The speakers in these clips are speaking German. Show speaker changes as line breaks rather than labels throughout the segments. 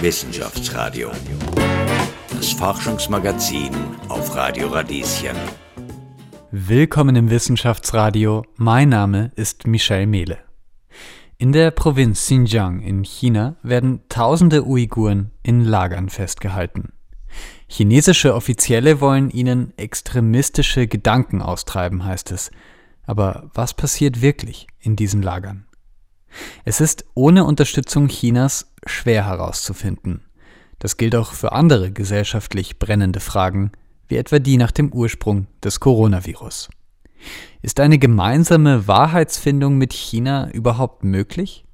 Wissenschaftsradio. Das Forschungsmagazin auf Radio Radieschen.
Willkommen im Wissenschaftsradio. Mein Name ist Michel Mehle. In der Provinz Xinjiang in China werden tausende Uiguren in Lagern festgehalten. Chinesische Offizielle wollen ihnen extremistische Gedanken austreiben, heißt es. Aber was passiert wirklich in diesen Lagern? Es ist ohne Unterstützung Chinas schwer herauszufinden. Das gilt auch für andere gesellschaftlich brennende Fragen, wie etwa die nach dem Ursprung des Coronavirus. Ist eine gemeinsame Wahrheitsfindung mit China überhaupt möglich?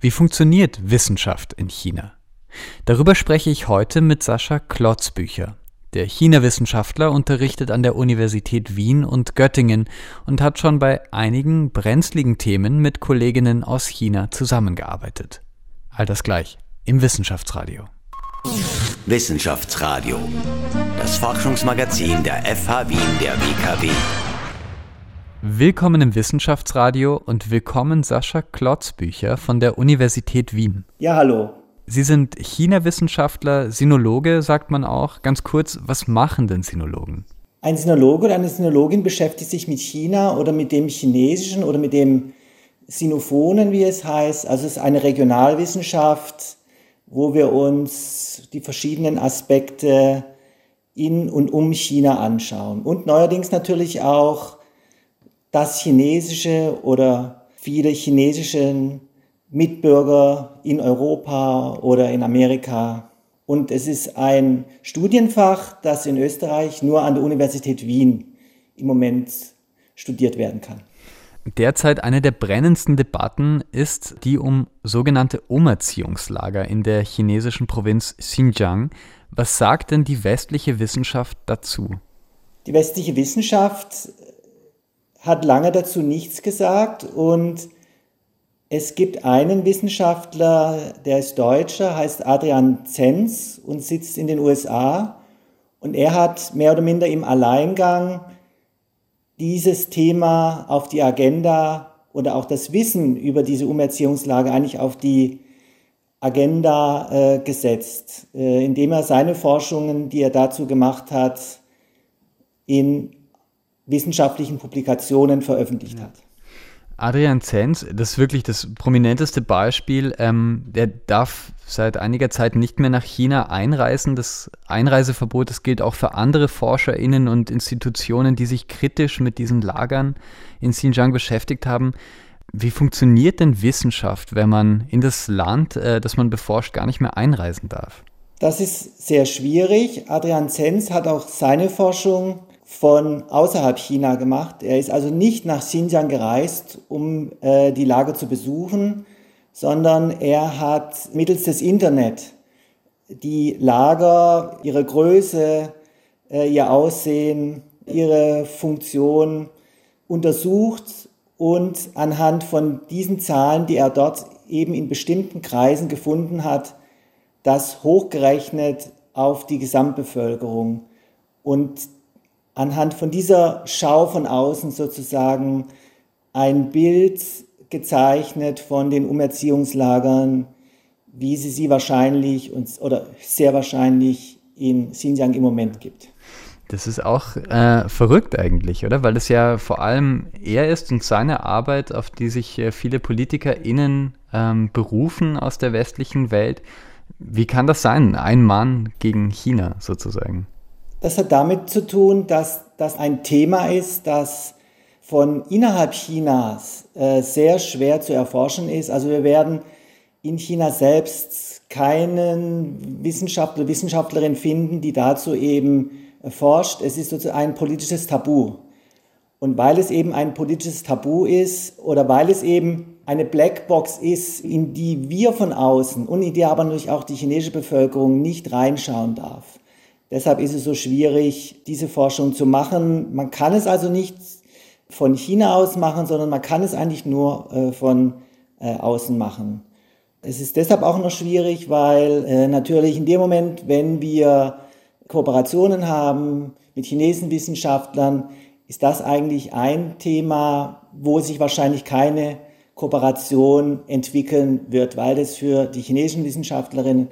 Wie funktioniert Wissenschaft in China? Darüber spreche ich heute mit Sascha Klotzbücher. Der China-Wissenschaftler unterrichtet an der Universität Wien und Göttingen und hat schon bei einigen brenzligen Themen mit Kolleginnen aus China zusammengearbeitet. All das gleich im Wissenschaftsradio.
Wissenschaftsradio. Das Forschungsmagazin der FH Wien der WKW.
Willkommen im Wissenschaftsradio und willkommen Sascha Klotzbücher von der Universität Wien.
Ja, hallo.
Sie sind China-Wissenschaftler, Sinologe, sagt man auch. Ganz kurz, was machen denn Sinologen?
Ein Sinologe oder eine Sinologin beschäftigt sich mit China oder mit dem Chinesischen oder mit dem Sinophonen, wie es heißt. Also es ist eine Regionalwissenschaft, wo wir uns die verschiedenen Aspekte in und um China anschauen. Und neuerdings natürlich auch das Chinesische oder viele chinesische Mitbürger in Europa oder in Amerika. Und es ist ein Studienfach, das in Österreich nur an der Universität Wien im Moment studiert werden kann.
Derzeit eine der brennendsten Debatten ist die um sogenannte Umerziehungslager in der chinesischen Provinz Xinjiang. Was sagt denn die westliche Wissenschaft dazu?
Die westliche Wissenschaft hat lange dazu nichts gesagt und es gibt einen Wissenschaftler, der ist Deutscher, heißt Adrian Zenz und sitzt in den USA. Und er hat mehr oder minder im Alleingang dieses Thema auf die Agenda oder auch das Wissen über diese Umerziehungslage eigentlich auf die Agenda äh, gesetzt, äh, indem er seine Forschungen, die er dazu gemacht hat, in wissenschaftlichen Publikationen veröffentlicht ja. hat.
Adrian Zenz, das ist wirklich das prominenteste Beispiel. Ähm, der darf seit einiger Zeit nicht mehr nach China einreisen. Das Einreiseverbot, das gilt auch für andere ForscherInnen und Institutionen, die sich kritisch mit diesen Lagern in Xinjiang beschäftigt haben. Wie funktioniert denn Wissenschaft, wenn man in das Land, äh, das man beforscht, gar nicht mehr einreisen darf?
Das ist sehr schwierig. Adrian Zenz hat auch seine Forschung von außerhalb China gemacht. Er ist also nicht nach Xinjiang gereist, um äh, die Lage zu besuchen, sondern er hat mittels des Internet die Lager, ihre Größe, äh, ihr Aussehen, ihre Funktion untersucht und anhand von diesen Zahlen, die er dort eben in bestimmten Kreisen gefunden hat, das hochgerechnet auf die Gesamtbevölkerung. Und anhand von dieser Schau von außen sozusagen ein Bild gezeichnet von den Umerziehungslagern, wie sie sie wahrscheinlich oder sehr wahrscheinlich in Xinjiang im Moment gibt.
Das ist auch äh, verrückt eigentlich, oder? Weil es ja vor allem er ist und seine Arbeit, auf die sich äh, viele PolitikerInnen ähm, berufen aus der westlichen Welt. Wie kann das sein? Ein Mann gegen China sozusagen.
Das hat damit zu tun, dass das ein Thema ist, das von innerhalb Chinas äh, sehr schwer zu erforschen ist. Also wir werden in China selbst keinen Wissenschaftler, Wissenschaftlerin finden, die dazu eben forscht. Es ist sozusagen ein politisches Tabu. Und weil es eben ein politisches Tabu ist oder weil es eben eine Blackbox ist, in die wir von außen und in die aber natürlich auch die chinesische Bevölkerung nicht reinschauen darf, Deshalb ist es so schwierig, diese Forschung zu machen. Man kann es also nicht von China aus machen, sondern man kann es eigentlich nur äh, von äh, außen machen. Es ist deshalb auch noch schwierig, weil äh, natürlich in dem Moment, wenn wir Kooperationen haben mit chinesischen Wissenschaftlern, ist das eigentlich ein Thema, wo sich wahrscheinlich keine Kooperation entwickeln wird, weil es für die chinesischen Wissenschaftlerinnen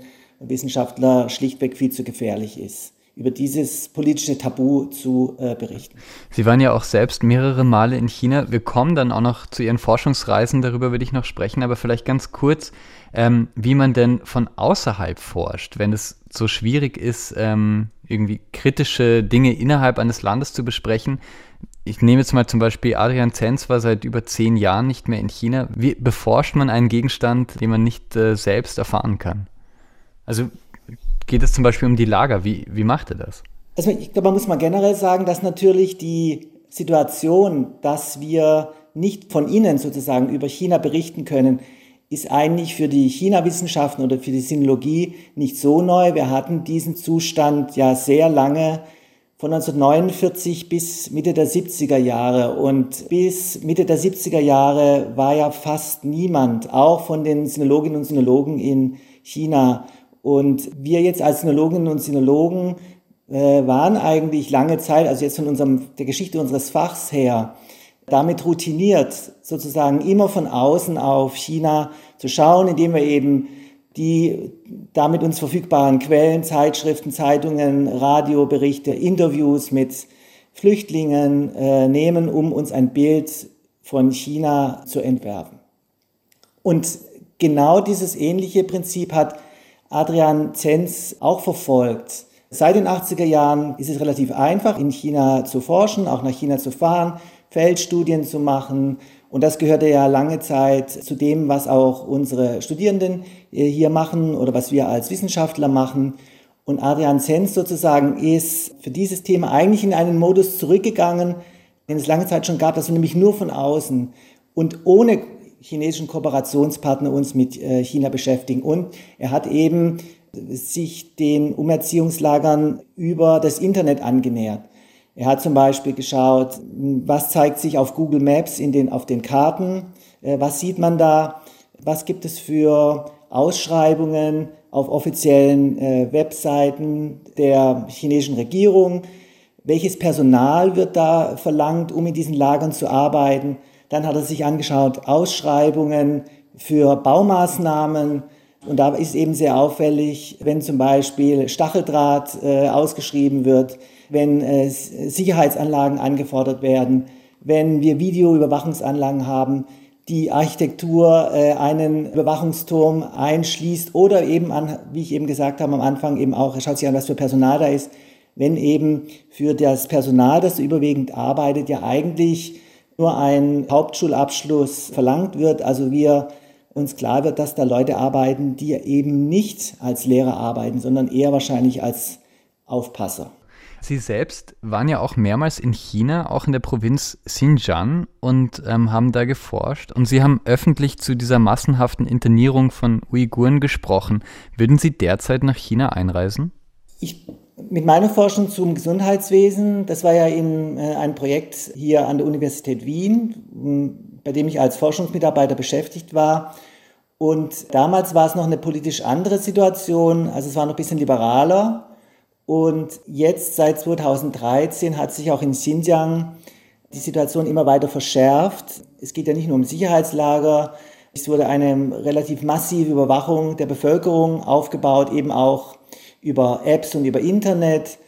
Wissenschaftler schlichtweg viel zu gefährlich ist über dieses politische Tabu zu äh, berichten.
Sie waren ja auch selbst mehrere Male in China. Wir kommen dann auch noch zu Ihren Forschungsreisen, darüber würde ich noch sprechen, aber vielleicht ganz kurz, ähm, wie man denn von außerhalb forscht, wenn es so schwierig ist, ähm, irgendwie kritische Dinge innerhalb eines Landes zu besprechen. Ich nehme jetzt mal zum Beispiel Adrian Zenz war seit über zehn Jahren nicht mehr in China. Wie beforscht man einen Gegenstand, den man nicht äh, selbst erfahren kann? Also geht es zum Beispiel um die Lager. Wie, wie macht er das?
Also ich glaube, man muss mal generell sagen, dass natürlich die Situation, dass wir nicht von innen sozusagen über China berichten können, ist eigentlich für die China-Wissenschaften oder für die Sinologie nicht so neu. Wir hatten diesen Zustand ja sehr lange, von 1949 bis Mitte der 70er Jahre. Und bis Mitte der 70er Jahre war ja fast niemand, auch von den Sinologinnen und Sinologen in China, und wir jetzt als Sinologinnen und Sinologen äh, waren eigentlich lange Zeit, also jetzt von unserem, der Geschichte unseres Fachs her, damit routiniert, sozusagen immer von außen auf China zu schauen, indem wir eben die damit uns verfügbaren Quellen, Zeitschriften, Zeitungen, Radioberichte, Interviews mit Flüchtlingen äh, nehmen, um uns ein Bild von China zu entwerfen. Und genau dieses ähnliche Prinzip hat Adrian Zenz auch verfolgt. Seit den 80er Jahren ist es relativ einfach, in China zu forschen, auch nach China zu fahren, Feldstudien zu machen. Und das gehörte ja lange Zeit zu dem, was auch unsere Studierenden äh, hier machen oder was wir als Wissenschaftler machen. Und Adrian Zenz sozusagen ist für dieses Thema eigentlich in einen Modus zurückgegangen, den es lange Zeit schon gab, dass wir nämlich nur von außen und ohne chinesischen Kooperationspartner uns mit äh, China beschäftigen. Und er hat eben sich den Umerziehungslagern über das Internet angenähert. Er hat zum Beispiel geschaut, was zeigt sich auf Google Maps in den, auf den Karten, äh, was sieht man da, was gibt es für Ausschreibungen auf offiziellen äh, Webseiten der chinesischen Regierung, welches Personal wird da verlangt, um in diesen Lagern zu arbeiten. Dann hat er sich angeschaut Ausschreibungen für Baumaßnahmen. Und da ist eben sehr auffällig, wenn zum Beispiel Stacheldraht äh, ausgeschrieben wird, wenn äh, Sicherheitsanlagen angefordert werden, wenn wir Videoüberwachungsanlagen haben, die Architektur äh, einen Überwachungsturm einschließt oder eben an, wie ich eben gesagt habe am Anfang, eben auch, schaut sich an, was für Personal da ist, wenn eben für das Personal, das überwiegend arbeitet, ja eigentlich nur ein Hauptschulabschluss verlangt wird. Also wir uns klar wird, dass da Leute arbeiten, die eben nicht als Lehrer arbeiten, sondern eher wahrscheinlich als Aufpasser.
Sie selbst waren ja auch mehrmals in China, auch in der Provinz Xinjiang und ähm, haben da geforscht. Und Sie haben öffentlich zu dieser massenhaften Internierung von Uiguren gesprochen. Würden Sie derzeit nach China einreisen?
Ich mit meiner Forschung zum Gesundheitswesen, das war ja in, äh, ein Projekt hier an der Universität Wien, bei dem ich als Forschungsmitarbeiter beschäftigt war. Und damals war es noch eine politisch andere Situation, also es war noch ein bisschen liberaler. Und jetzt seit 2013 hat sich auch in Xinjiang die Situation immer weiter verschärft. Es geht ja nicht nur um Sicherheitslager, es wurde eine relativ massive Überwachung der Bevölkerung aufgebaut, eben auch über Apps und über Internet.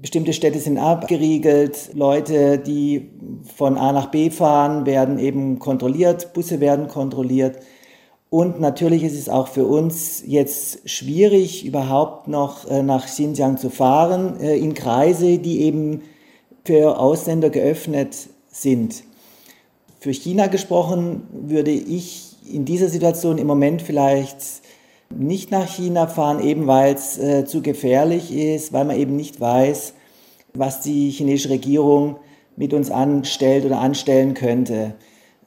Bestimmte Städte sind abgeriegelt. Leute, die von A nach B fahren, werden eben kontrolliert. Busse werden kontrolliert. Und natürlich ist es auch für uns jetzt schwierig, überhaupt noch äh, nach Xinjiang zu fahren, äh, in Kreise, die eben für Ausländer geöffnet sind. Für China gesprochen würde ich in dieser Situation im Moment vielleicht nicht nach China fahren, eben weil es äh, zu gefährlich ist, weil man eben nicht weiß, was die chinesische Regierung mit uns anstellt oder anstellen könnte.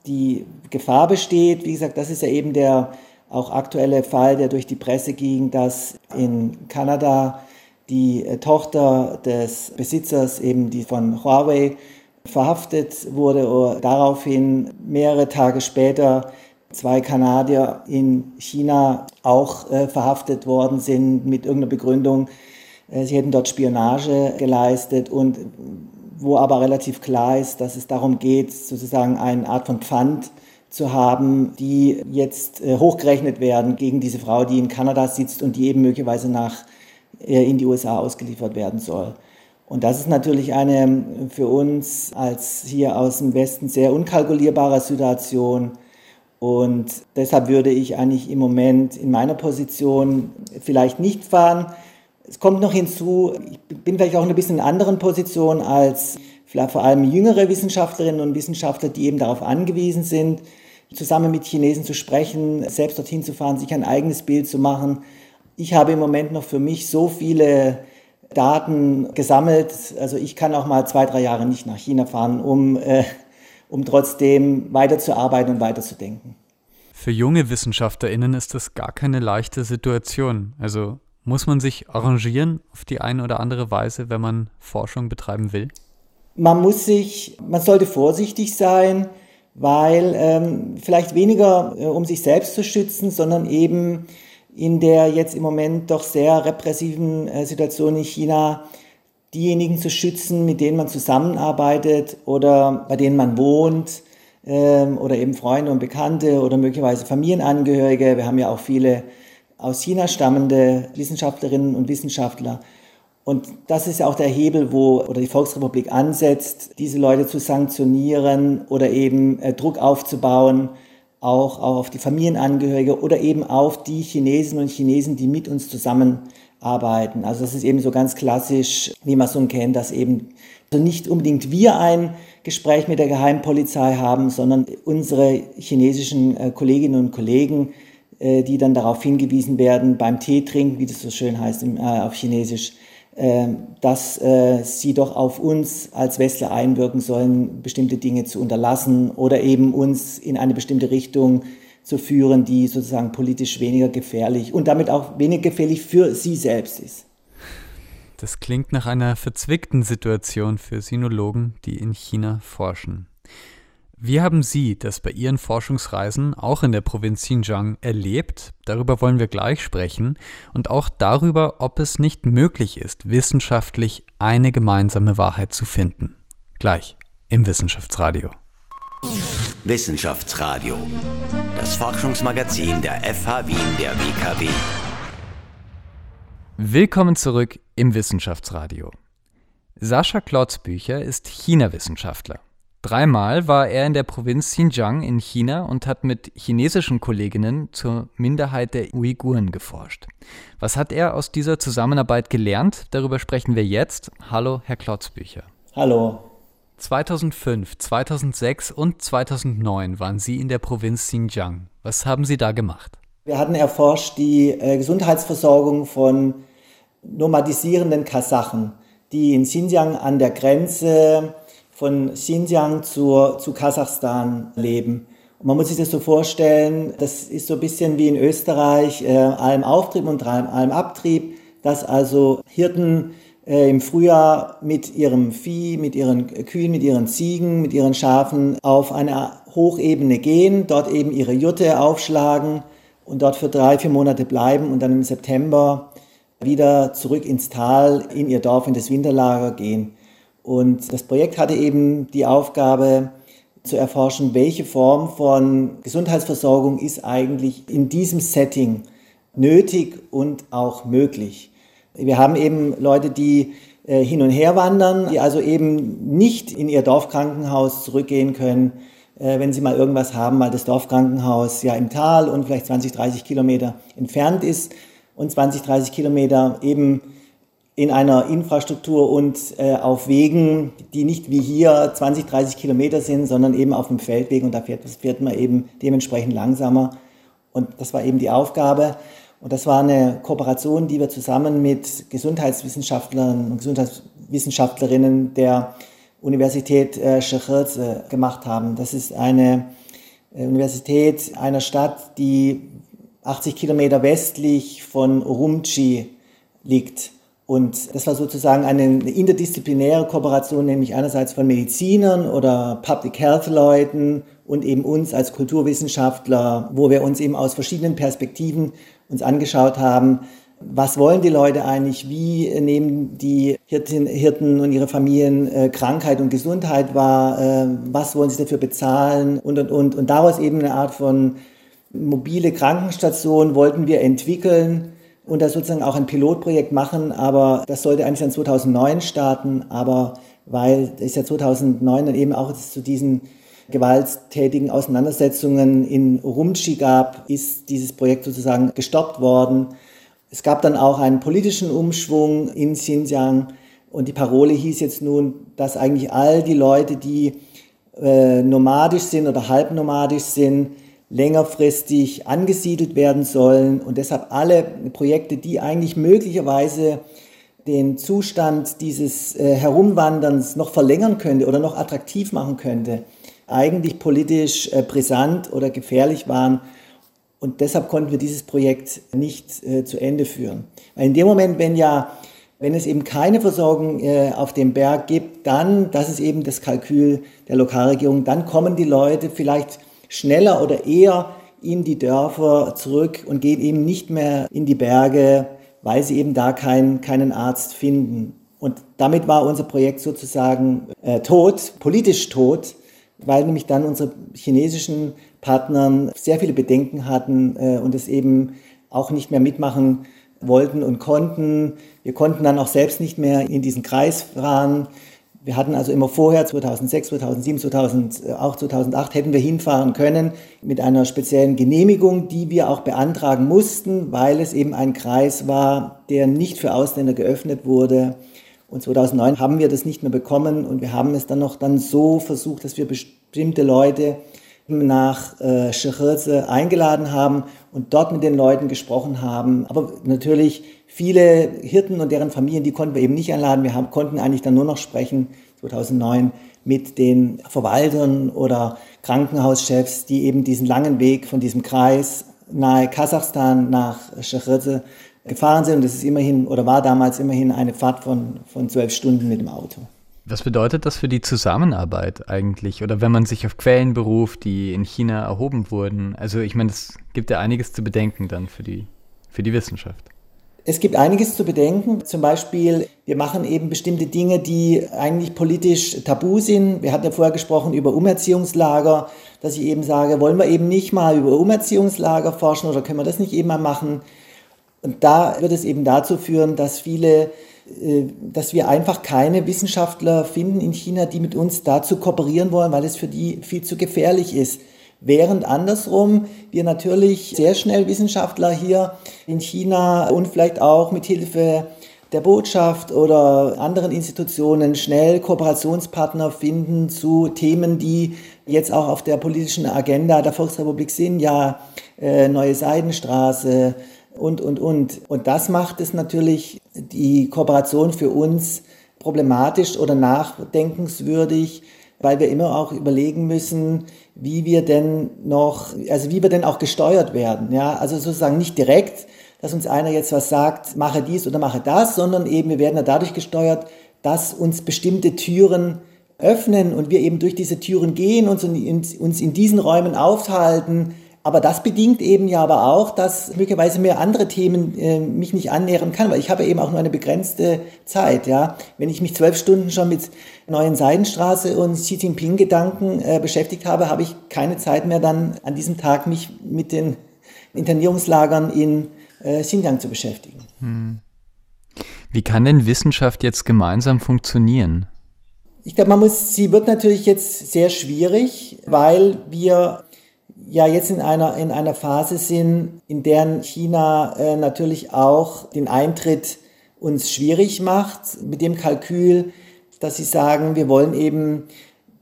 Die Gefahr besteht, wie gesagt, das ist ja eben der auch aktuelle Fall, der durch die Presse ging, dass in Kanada die äh, Tochter des Besitzers, eben die von Huawei, verhaftet wurde oder daraufhin mehrere Tage später zwei Kanadier in China auch äh, verhaftet worden sind mit irgendeiner Begründung, äh, sie hätten dort Spionage geleistet und wo aber relativ klar ist, dass es darum geht, sozusagen eine Art von Pfand zu haben, die jetzt äh, hochgerechnet werden gegen diese Frau, die in Kanada sitzt und die eben möglicherweise nach, äh, in die USA ausgeliefert werden soll. Und das ist natürlich eine für uns als hier aus dem Westen sehr unkalkulierbare Situation. Und deshalb würde ich eigentlich im Moment in meiner Position vielleicht nicht fahren. Es kommt noch hinzu, ich bin vielleicht auch in ein bisschen anderen Position als vielleicht vor allem jüngere Wissenschaftlerinnen und Wissenschaftler, die eben darauf angewiesen sind, zusammen mit Chinesen zu sprechen, selbst dorthin zu fahren, sich ein eigenes Bild zu machen. Ich habe im Moment noch für mich so viele Daten gesammelt. Also ich kann auch mal zwei, drei Jahre nicht nach China fahren, um, äh, um trotzdem weiterzuarbeiten und weiterzudenken.
Für junge WissenschaftlerInnen ist das gar keine leichte Situation. Also muss man sich arrangieren auf die eine oder andere Weise, wenn man Forschung betreiben will?
Man muss sich, man sollte vorsichtig sein, weil ähm, vielleicht weniger äh, um sich selbst zu schützen, sondern eben in der jetzt im Moment doch sehr repressiven äh, Situation in China diejenigen zu schützen, mit denen man zusammenarbeitet oder bei denen man wohnt ähm, oder eben Freunde und Bekannte oder möglicherweise Familienangehörige. Wir haben ja auch viele aus China stammende Wissenschaftlerinnen und Wissenschaftler. Und das ist ja auch der Hebel, wo oder die Volksrepublik ansetzt, diese Leute zu sanktionieren oder eben äh, Druck aufzubauen auch, auch auf die Familienangehörige oder eben auf die Chinesinnen und Chinesen, die mit uns zusammenarbeiten. Also das ist eben so ganz klassisch, wie man so kennt, dass eben also nicht unbedingt wir ein Gespräch mit der Geheimpolizei haben, sondern unsere chinesischen äh, Kolleginnen und Kollegen, äh, die dann darauf hingewiesen werden, beim Tee trinken, wie das so schön heißt äh, auf Chinesisch, ähm, dass sie doch auf uns als Westler einwirken sollen, bestimmte Dinge zu unterlassen oder eben uns in eine bestimmte Richtung zu führen, die sozusagen politisch weniger gefährlich und damit auch weniger gefährlich für sie selbst ist.
Das klingt nach einer verzwickten Situation für Sinologen, die in China forschen. Wie haben Sie das bei Ihren Forschungsreisen auch in der Provinz Xinjiang erlebt? Darüber wollen wir gleich sprechen und auch darüber, ob es nicht möglich ist, wissenschaftlich eine gemeinsame Wahrheit zu finden. Gleich im Wissenschaftsradio.
Wissenschaftsradio, das Forschungsmagazin der FH Wien der WKW.
Willkommen zurück im Wissenschaftsradio. Sascha Klotzbücher ist China-Wissenschaftler. Dreimal war er in der Provinz Xinjiang in China und hat mit chinesischen Kolleginnen zur Minderheit der Uiguren geforscht. Was hat er aus dieser Zusammenarbeit gelernt? Darüber sprechen wir jetzt. Hallo, Herr Klotzbücher.
Hallo.
2005, 2006 und 2009 waren Sie in der Provinz Xinjiang. Was haben Sie da gemacht?
Wir hatten erforscht die äh, Gesundheitsversorgung von nomadisierenden Kasachen, die in Xinjiang an der Grenze von Xinjiang zur, zu Kasachstan leben. Und man muss sich das so vorstellen, das ist so ein bisschen wie in Österreich, äh, allem Auftrieb und allem Abtrieb, dass also Hirten äh, im Frühjahr mit ihrem Vieh, mit ihren Kühen, mit ihren Ziegen, mit ihren Schafen auf eine Hochebene gehen, dort eben ihre Jute aufschlagen und dort für drei, vier Monate bleiben und dann im September wieder zurück ins Tal, in ihr Dorf, in das Winterlager gehen. Und das Projekt hatte eben die Aufgabe zu erforschen, welche Form von Gesundheitsversorgung ist eigentlich in diesem Setting nötig und auch möglich. Wir haben eben Leute, die äh, hin und her wandern, die also eben nicht in ihr Dorfkrankenhaus zurückgehen können, äh, wenn sie mal irgendwas haben, weil das Dorfkrankenhaus ja im Tal und vielleicht 20, 30 Kilometer entfernt ist und 20, 30 Kilometer eben in einer Infrastruktur und äh, auf Wegen, die nicht wie hier 20, 30 Kilometer sind, sondern eben auf dem Feldweg und da fährt, fährt man eben dementsprechend langsamer. Und das war eben die Aufgabe. Und das war eine Kooperation, die wir zusammen mit Gesundheitswissenschaftlern und Gesundheitswissenschaftlerinnen der Universität äh, Shechirze gemacht haben. Das ist eine äh, Universität einer Stadt, die 80 Kilometer westlich von Urumqi liegt. Und das war sozusagen eine interdisziplinäre Kooperation, nämlich einerseits von Medizinern oder Public Health Leuten und eben uns als Kulturwissenschaftler, wo wir uns eben aus verschiedenen Perspektiven uns angeschaut haben, was wollen die Leute eigentlich, wie nehmen die Hirten, Hirten und ihre Familien äh, Krankheit und Gesundheit wahr, äh, was wollen sie dafür bezahlen und, und, und. Und daraus eben eine Art von mobile Krankenstation wollten wir entwickeln und da sozusagen auch ein Pilotprojekt machen, aber das sollte eigentlich dann 2009 starten, aber weil es ja 2009 dann eben auch zu diesen gewalttätigen Auseinandersetzungen in Urumqi gab, ist dieses Projekt sozusagen gestoppt worden. Es gab dann auch einen politischen Umschwung in Xinjiang und die Parole hieß jetzt nun, dass eigentlich all die Leute, die äh, nomadisch sind oder halbnomadisch sind, längerfristig angesiedelt werden sollen und deshalb alle Projekte, die eigentlich möglicherweise den Zustand dieses äh, Herumwanderns noch verlängern könnte oder noch attraktiv machen könnte, eigentlich politisch äh, brisant oder gefährlich waren und deshalb konnten wir dieses Projekt nicht äh, zu Ende führen. Weil in dem Moment, wenn ja, wenn es eben keine Versorgung äh, auf dem Berg gibt, dann, das ist eben das Kalkül der Lokalregierung, dann kommen die Leute vielleicht schneller oder eher in die Dörfer zurück und gehen eben nicht mehr in die Berge, weil sie eben da kein, keinen Arzt finden. Und damit war unser Projekt sozusagen äh, tot, politisch tot, weil nämlich dann unsere chinesischen Partnern sehr viele Bedenken hatten äh, und es eben auch nicht mehr mitmachen wollten und konnten. Wir konnten dann auch selbst nicht mehr in diesen Kreis fahren. Wir hatten also immer vorher, 2006, 2007, 2000, auch 2008, hätten wir hinfahren können mit einer speziellen Genehmigung, die wir auch beantragen mussten, weil es eben ein Kreis war, der nicht für Ausländer geöffnet wurde. Und 2009 haben wir das nicht mehr bekommen und wir haben es dann noch dann so versucht, dass wir bestimmte Leute nach äh, Schechirze eingeladen haben und dort mit den Leuten gesprochen haben. Aber natürlich viele Hirten und deren Familien, die konnten wir eben nicht einladen. Wir haben, konnten eigentlich dann nur noch sprechen 2009 mit den Verwaltern oder Krankenhauschefs, die eben diesen langen Weg von diesem Kreis nahe Kasachstan nach Schechirze gefahren sind. Und das ist immerhin oder war damals immerhin eine Fahrt von, von zwölf Stunden mit dem Auto.
Was bedeutet das für die Zusammenarbeit eigentlich? Oder wenn man sich auf Quellen beruft, die in China erhoben wurden? Also ich meine, es gibt ja einiges zu bedenken dann für die, für die Wissenschaft.
Es gibt einiges zu bedenken. Zum Beispiel, wir machen eben bestimmte Dinge, die eigentlich politisch tabu sind. Wir hatten ja vorher gesprochen über Umerziehungslager, dass ich eben sage, wollen wir eben nicht mal über Umerziehungslager forschen oder können wir das nicht eben mal machen? Und da wird es eben dazu führen, dass viele äh, dass wir einfach keine Wissenschaftler finden in China, die mit uns dazu kooperieren wollen, weil es für die viel zu gefährlich ist. Während andersrum wir natürlich sehr schnell Wissenschaftler hier in China und vielleicht auch mit Hilfe der Botschaft oder anderen Institutionen schnell Kooperationspartner finden zu Themen, die jetzt auch auf der politischen Agenda der Volksrepublik sind, ja, äh, neue Seidenstraße, und, und, und. Und das macht es natürlich die Kooperation für uns problematisch oder nachdenkenswürdig, weil wir immer auch überlegen müssen, wie wir denn noch, also wie wir denn auch gesteuert werden. Ja, also sozusagen nicht direkt, dass uns einer jetzt was sagt, mache dies oder mache das, sondern eben wir werden ja dadurch gesteuert, dass uns bestimmte Türen öffnen und wir eben durch diese Türen gehen und uns in diesen Räumen aufhalten, aber das bedingt eben ja aber auch, dass möglicherweise mir andere Themen äh, mich nicht annähern kann, weil ich habe eben auch nur eine begrenzte Zeit. Ja, wenn ich mich zwölf Stunden schon mit neuen Seidenstraße und Xi Jinping Gedanken äh, beschäftigt habe, habe ich keine Zeit mehr dann an diesem Tag mich mit den Internierungslagern in äh, Xinjiang zu beschäftigen. Hm.
Wie kann denn Wissenschaft jetzt gemeinsam funktionieren?
Ich glaube, man muss, sie wird natürlich jetzt sehr schwierig, weil wir ja jetzt in einer, in einer Phase sind, in der China äh, natürlich auch den Eintritt uns schwierig macht, mit dem Kalkül, dass sie sagen, wir wollen eben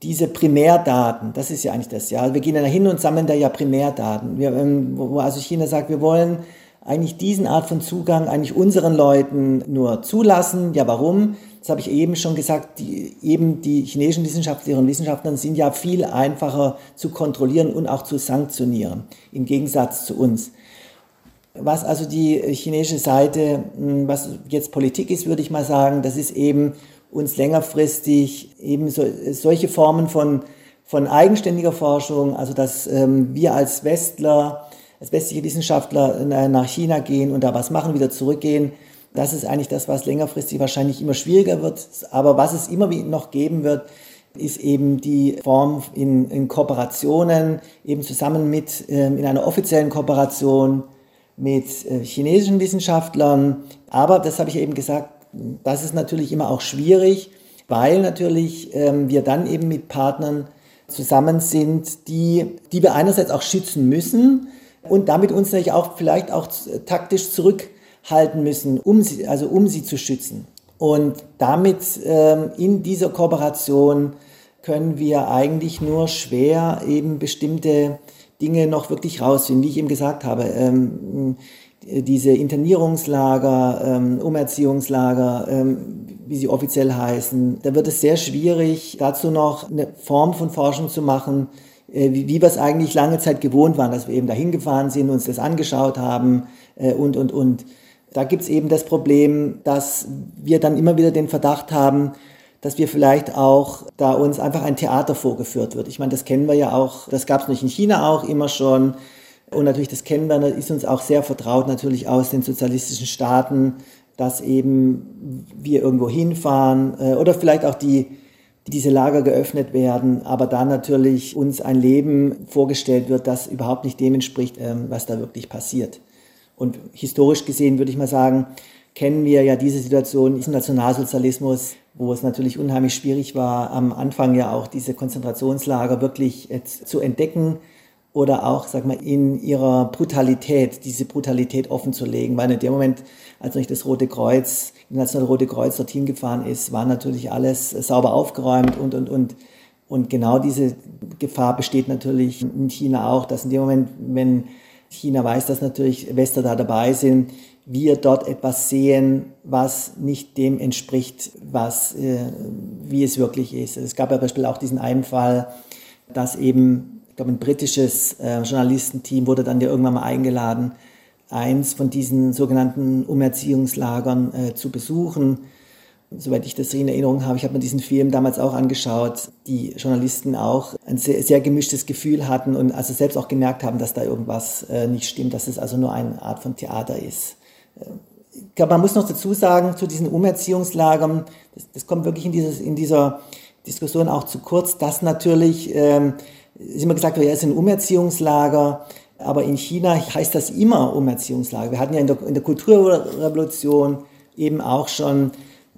diese Primärdaten, das ist ja eigentlich das, ja. Wir gehen da hin und sammeln da ja Primärdaten. Wir, ähm, wo also China sagt, wir wollen eigentlich diesen Art von Zugang eigentlich unseren Leuten nur zulassen. Ja, warum? Das habe ich eben schon gesagt, die, eben die chinesischen Wissenschaftlerinnen und Wissenschaftler sind ja viel einfacher zu kontrollieren und auch zu sanktionieren, im Gegensatz zu uns. Was also die chinesische Seite, hm, was jetzt Politik ist, würde ich mal sagen, das ist eben uns längerfristig eben so, solche Formen von, von eigenständiger Forschung, also dass ähm, wir als Westler als westliche Wissenschaftler nach China gehen und da was machen, wieder zurückgehen. Das ist eigentlich das, was längerfristig wahrscheinlich immer schwieriger wird. Aber was es immer noch geben wird, ist eben die Form in, in Kooperationen, eben zusammen mit, ähm, in einer offiziellen Kooperation mit äh, chinesischen Wissenschaftlern. Aber, das habe ich eben gesagt, das ist natürlich immer auch schwierig, weil natürlich ähm, wir dann eben mit Partnern zusammen sind, die, die wir einerseits auch schützen müssen und damit uns natürlich auch vielleicht auch taktisch zurückhalten müssen, um sie, also um sie zu schützen. Und damit ähm, in dieser Kooperation können wir eigentlich nur schwer eben bestimmte Dinge noch wirklich rausfinden, wie ich eben gesagt habe. Ähm, diese Internierungslager, ähm, Umerziehungslager, ähm, wie sie offiziell heißen, da wird es sehr schwierig, dazu noch eine Form von Forschung zu machen, äh, wie, wie wir es eigentlich lange Zeit gewohnt waren, dass wir eben dahin gefahren sind, uns das angeschaut haben äh, und, und, und. Da gibt es eben das Problem, dass wir dann immer wieder den Verdacht haben, dass wir vielleicht auch, da uns einfach ein Theater vorgeführt wird. Ich meine, das kennen wir ja auch, das gab es nicht in China auch immer schon. Und natürlich das kennen wir, ist uns auch sehr vertraut natürlich aus den sozialistischen Staaten, dass eben wir irgendwo hinfahren äh, oder vielleicht auch die, diese Lager geöffnet werden, aber da natürlich uns ein Leben vorgestellt wird, das überhaupt nicht dem entspricht, ähm, was da wirklich passiert. Und historisch gesehen würde ich mal sagen, kennen wir ja diese Situation im Nationalsozialismus, wo es natürlich unheimlich schwierig war, am Anfang ja auch diese Konzentrationslager wirklich zu entdecken oder auch, sag mal, in ihrer Brutalität, diese Brutalität offen zu legen. Weil in dem Moment, als noch das Rote Kreuz, das Nationale Rote Kreuz dorthin gefahren ist, war natürlich alles sauber aufgeräumt und, und, und. Und genau diese Gefahr besteht natürlich in China auch, dass in dem Moment, wenn China weiß, dass natürlich Wester da dabei sind, wir dort etwas sehen, was nicht dem entspricht, was, äh, wie es wirklich ist. Es gab ja Beispiel auch diesen einen Fall, dass eben, ich glaube, ein britisches äh, Journalistenteam wurde dann ja irgendwann mal eingeladen, eins von diesen sogenannten Umerziehungslagern äh, zu besuchen soweit ich das in Erinnerung habe, ich habe mir diesen Film damals auch angeschaut, die Journalisten auch ein sehr, sehr gemischtes Gefühl hatten und also selbst auch gemerkt haben, dass da irgendwas äh, nicht stimmt, dass es also nur eine Art von Theater ist. Äh, ich glaube, man muss noch dazu sagen, zu diesen Umerziehungslagern, das, das kommt wirklich in, dieses, in dieser Diskussion auch zu kurz, dass natürlich, ähm, ist immer gesagt, ja, es ein Umerziehungslager, aber in China heißt das immer Umerziehungslager. Wir hatten ja in der, in der Kulturrevolution eben auch schon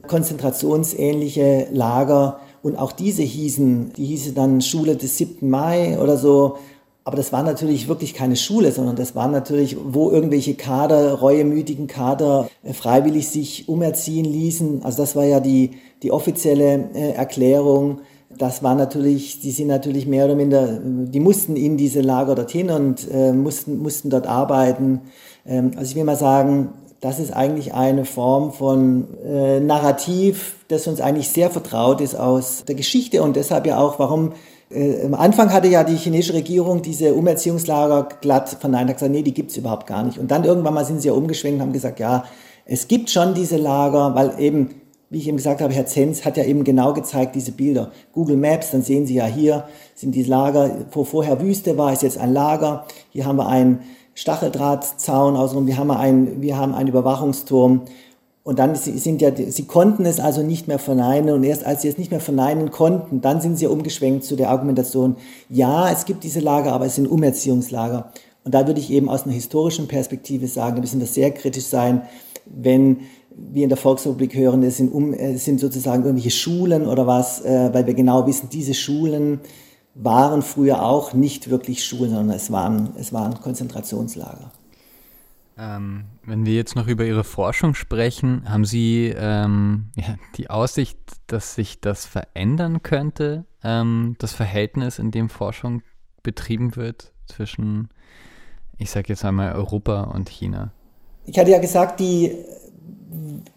konzentrationsähnliche Lager und auch diese hießen, die hieße dann Schule des 7. Mai oder so. Aber das war natürlich wirklich keine Schule, sondern das war natürlich, wo irgendwelche Kader, reuemütigen Kader äh, freiwillig sich umerziehen ließen. Also das war ja die, die offizielle äh, Erklärung. Das war natürlich, die sind natürlich mehr oder minder, die mussten in diese Lager dorthin und äh, mussten, mussten dort arbeiten. Ähm, also ich will mal sagen, das ist eigentlich eine Form von äh, Narrativ, das uns eigentlich sehr vertraut ist aus der Geschichte und deshalb ja auch, warum äh, am Anfang hatte ja die chinesische Regierung diese Umerziehungslager glatt verneint, hat gesagt, nee, die gibt's überhaupt gar nicht. Und dann irgendwann mal sind sie ja umgeschwenkt und haben gesagt, ja, es gibt schon diese Lager, weil eben, wie ich eben gesagt habe, Herr Zenz hat ja eben genau gezeigt, diese Bilder. Google Maps, dann sehen Sie ja hier, sind die Lager, wo vorher Wüste war, ist jetzt ein Lager. Hier haben wir ein Stacheldrahtzaun außenrum, wir haben, ein, wir haben einen Überwachungsturm. Und dann sind ja, sie konnten es also nicht mehr verneinen und erst als sie es nicht mehr verneinen konnten, dann sind sie umgeschwenkt zu der Argumentation, ja, es gibt diese Lager, aber es sind Umerziehungslager. Und da würde ich eben aus einer historischen Perspektive sagen, da müssen wir sehr kritisch sein, wenn wir in der Volksrepublik hören, es sind, um, es sind sozusagen irgendwelche Schulen oder was, äh, weil wir genau wissen, diese Schulen waren früher auch nicht wirklich Schulen, sondern es waren, es waren Konzentrationslager.
Ähm, wenn wir jetzt noch über Ihre Forschung sprechen, haben Sie ähm, ja, die Aussicht, dass sich das verändern könnte, ähm, das Verhältnis, in dem Forschung betrieben wird zwischen, ich sage jetzt einmal, Europa und China?
Ich hatte ja gesagt, die,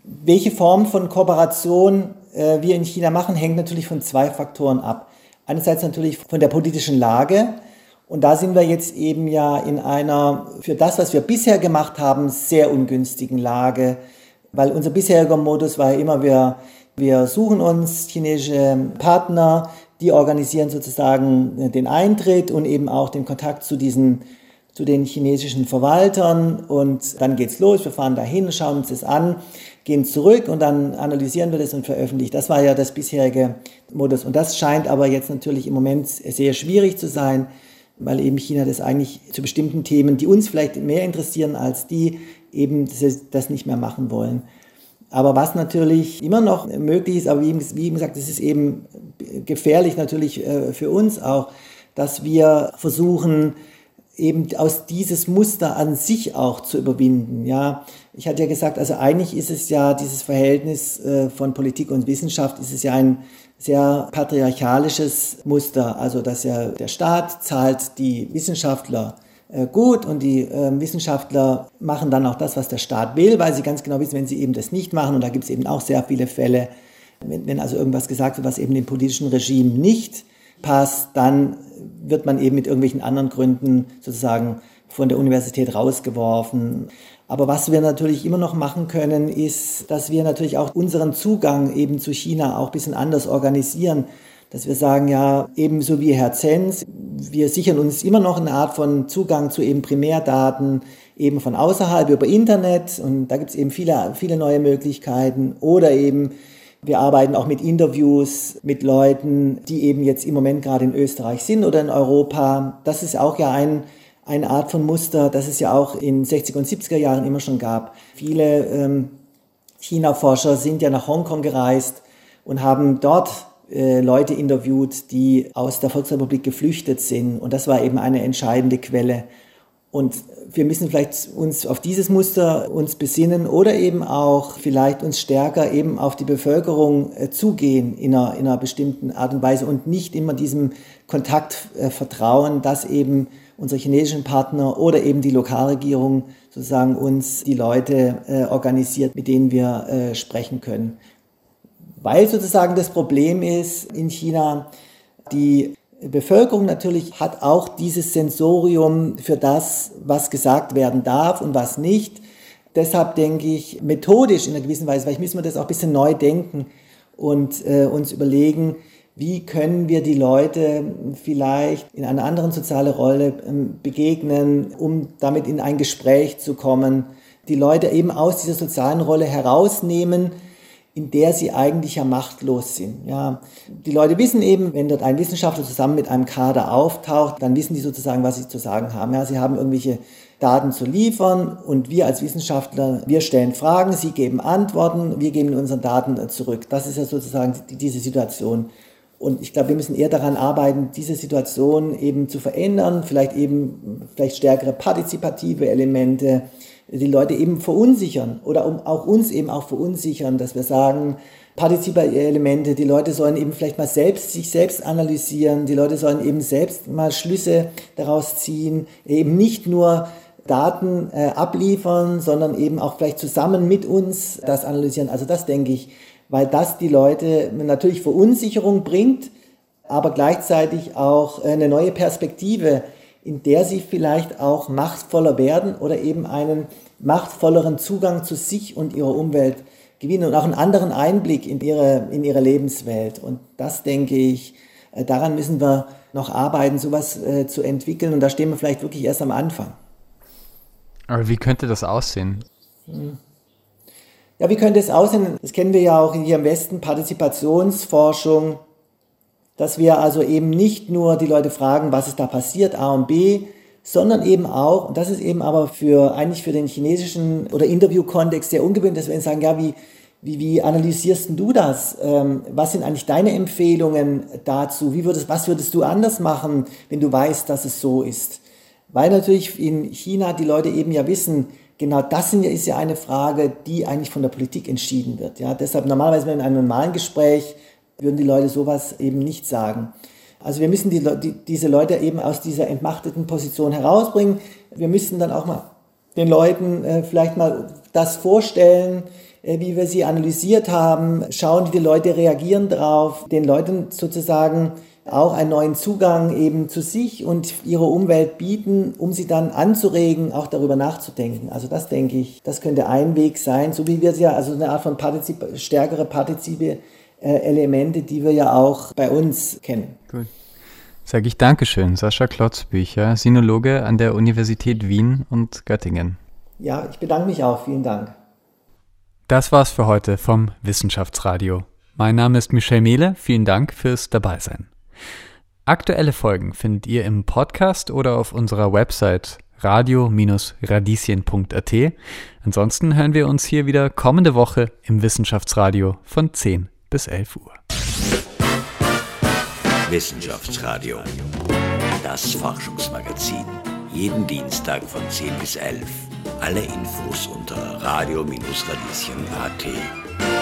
welche Form von Kooperation äh, wir in China machen, hängt natürlich von zwei Faktoren ab. Einerseits natürlich von der politischen Lage. Und da sind wir jetzt eben ja in einer, für das, was wir bisher gemacht haben, sehr ungünstigen Lage. Weil unser bisheriger Modus war ja immer, wir, wir suchen uns chinesische Partner, die organisieren sozusagen den Eintritt und eben auch den Kontakt zu diesen, zu den chinesischen Verwaltern und dann geht's los. Wir fahren dahin, schauen uns das an, gehen zurück und dann analysieren wir das und veröffentlichen. Das war ja das bisherige Modus. Und das scheint aber jetzt natürlich im Moment sehr schwierig zu sein, weil eben China das eigentlich zu bestimmten Themen, die uns vielleicht mehr interessieren als die, eben das nicht mehr machen wollen. Aber was natürlich immer noch möglich ist, aber wie eben gesagt, es ist eben gefährlich natürlich äh, für uns auch, dass wir versuchen, eben aus dieses Muster an sich auch zu überwinden. Ja, ich hatte ja gesagt, also eigentlich ist es ja dieses Verhältnis äh, von Politik und Wissenschaft, ist es ja ein sehr patriarchalisches Muster. Also, dass ja der Staat zahlt die Wissenschaftler äh, gut und die äh, Wissenschaftler machen dann auch das, was der Staat will, weil sie ganz genau wissen, wenn sie eben das nicht machen, und da gibt es eben auch sehr viele Fälle, wenn, wenn also irgendwas gesagt wird, was eben dem politischen Regime nicht passt, dann wird man eben mit irgendwelchen anderen Gründen sozusagen von der Universität rausgeworfen. Aber was wir natürlich immer noch machen können, ist, dass wir natürlich auch unseren Zugang eben zu China auch ein bisschen anders organisieren. Dass wir sagen, ja, ebenso wie Herr Zenz, wir sichern uns immer noch eine Art von Zugang zu eben Primärdaten, eben von außerhalb über Internet. Und da gibt es eben viele, viele neue Möglichkeiten. Oder eben wir arbeiten auch mit Interviews mit Leuten, die eben jetzt im Moment gerade in Österreich sind oder in Europa. Das ist auch ja ein, eine Art von Muster, das es ja auch in 60er und 70er Jahren immer schon gab. Viele ähm, China-Forscher sind ja nach Hongkong gereist und haben dort äh, Leute interviewt, die aus der Volksrepublik geflüchtet sind. Und das war eben eine entscheidende Quelle. Und wir müssen vielleicht uns auf dieses Muster uns besinnen oder eben auch vielleicht uns stärker eben auf die Bevölkerung äh, zugehen in einer, in einer bestimmten Art und Weise und nicht immer diesem Kontakt äh, vertrauen, dass eben unsere chinesischen Partner oder eben die Lokalregierung sozusagen uns die Leute äh, organisiert, mit denen wir sprechen können. Weil sozusagen das Problem ist in China, die Bevölkerung natürlich hat auch dieses Sensorium für das, was gesagt werden darf und was nicht. Deshalb denke ich, methodisch in einer gewissen Weise, vielleicht müssen wir das auch ein bisschen neu denken und äh, uns überlegen, wie können wir die Leute vielleicht in einer anderen sozialen Rolle ähm, begegnen, um damit in ein Gespräch zu kommen, die Leute eben aus dieser sozialen Rolle herausnehmen, in der sie eigentlich ja machtlos sind. Ja, die Leute wissen eben, wenn dort ein Wissenschaftler zusammen mit einem Kader auftaucht, dann wissen die sozusagen, was sie zu sagen haben. Ja, sie haben irgendwelche Daten zu liefern und wir als Wissenschaftler, wir stellen Fragen, sie geben Antworten, wir geben unsere Daten zurück. Das ist ja sozusagen diese Situation. Und ich glaube, wir müssen eher daran arbeiten, diese Situation eben zu verändern, vielleicht eben vielleicht stärkere partizipative Elemente, die Leute eben verunsichern oder um auch uns eben auch verunsichern, dass wir sagen, partizipative Elemente, die Leute sollen eben vielleicht mal selbst sich selbst analysieren, die Leute sollen eben selbst mal Schlüsse daraus ziehen, eben nicht nur Daten äh, abliefern, sondern eben auch vielleicht zusammen mit uns das analysieren. Also das denke ich, weil das die Leute natürlich Verunsicherung bringt, aber gleichzeitig auch eine neue Perspektive in der sie vielleicht auch machtvoller werden oder eben einen machtvolleren Zugang zu sich und ihrer Umwelt gewinnen und auch einen anderen Einblick in ihre, in ihre Lebenswelt. Und das denke ich, äh, daran müssen wir noch arbeiten, sowas äh, zu entwickeln. Und da stehen wir vielleicht wirklich erst am Anfang.
Aber wie könnte das aussehen? Hm.
Ja, wie könnte es aussehen? Das kennen wir ja auch hier im Westen, Partizipationsforschung dass wir also eben nicht nur die Leute fragen, was ist da passiert, A und B, sondern eben auch, und das ist eben aber für eigentlich für den chinesischen oder Interviewkontext sehr ungewöhnlich, dass wir sagen, ja, wie, wie, wie analysierst du das? Ähm, was sind eigentlich deine Empfehlungen dazu? Wie würdest, was würdest du anders machen, wenn du weißt, dass es so ist? Weil natürlich in China die Leute eben ja wissen, genau das ist ja eine Frage, die eigentlich von der Politik entschieden wird. Ja, deshalb normalerweise in einem normalen Gespräch würden die Leute sowas eben nicht sagen. Also wir müssen die, die, diese Leute eben aus dieser entmachteten Position herausbringen. Wir müssen dann auch mal den Leuten äh, vielleicht mal das vorstellen, äh, wie wir sie analysiert haben, schauen, wie die Leute reagieren drauf, den Leuten sozusagen auch einen neuen Zugang eben zu sich und ihrer Umwelt bieten, um sie dann anzuregen, auch darüber nachzudenken. Also das denke ich, das könnte ein Weg sein, so wie wir es ja, also eine Art von Partizip stärkere Partizipe Elemente, die wir ja auch bei uns kennen. Gut.
Sage ich Dankeschön, Sascha Klotzbücher, Sinologe an der Universität Wien und Göttingen.
Ja, ich bedanke mich auch. Vielen Dank.
Das war's für heute vom Wissenschaftsradio. Mein Name ist Michel Mehle. Vielen Dank fürs Dabeisein. Aktuelle Folgen findet ihr im Podcast oder auf unserer Website radio-radieschen.at. Ansonsten hören wir uns hier wieder kommende Woche im Wissenschaftsradio von 10 bis 11 Uhr.
Wissenschaftsradio. Das Forschungsmagazin. Jeden Dienstag von 10 bis 11. Alle Infos unter radio-radieschen.at.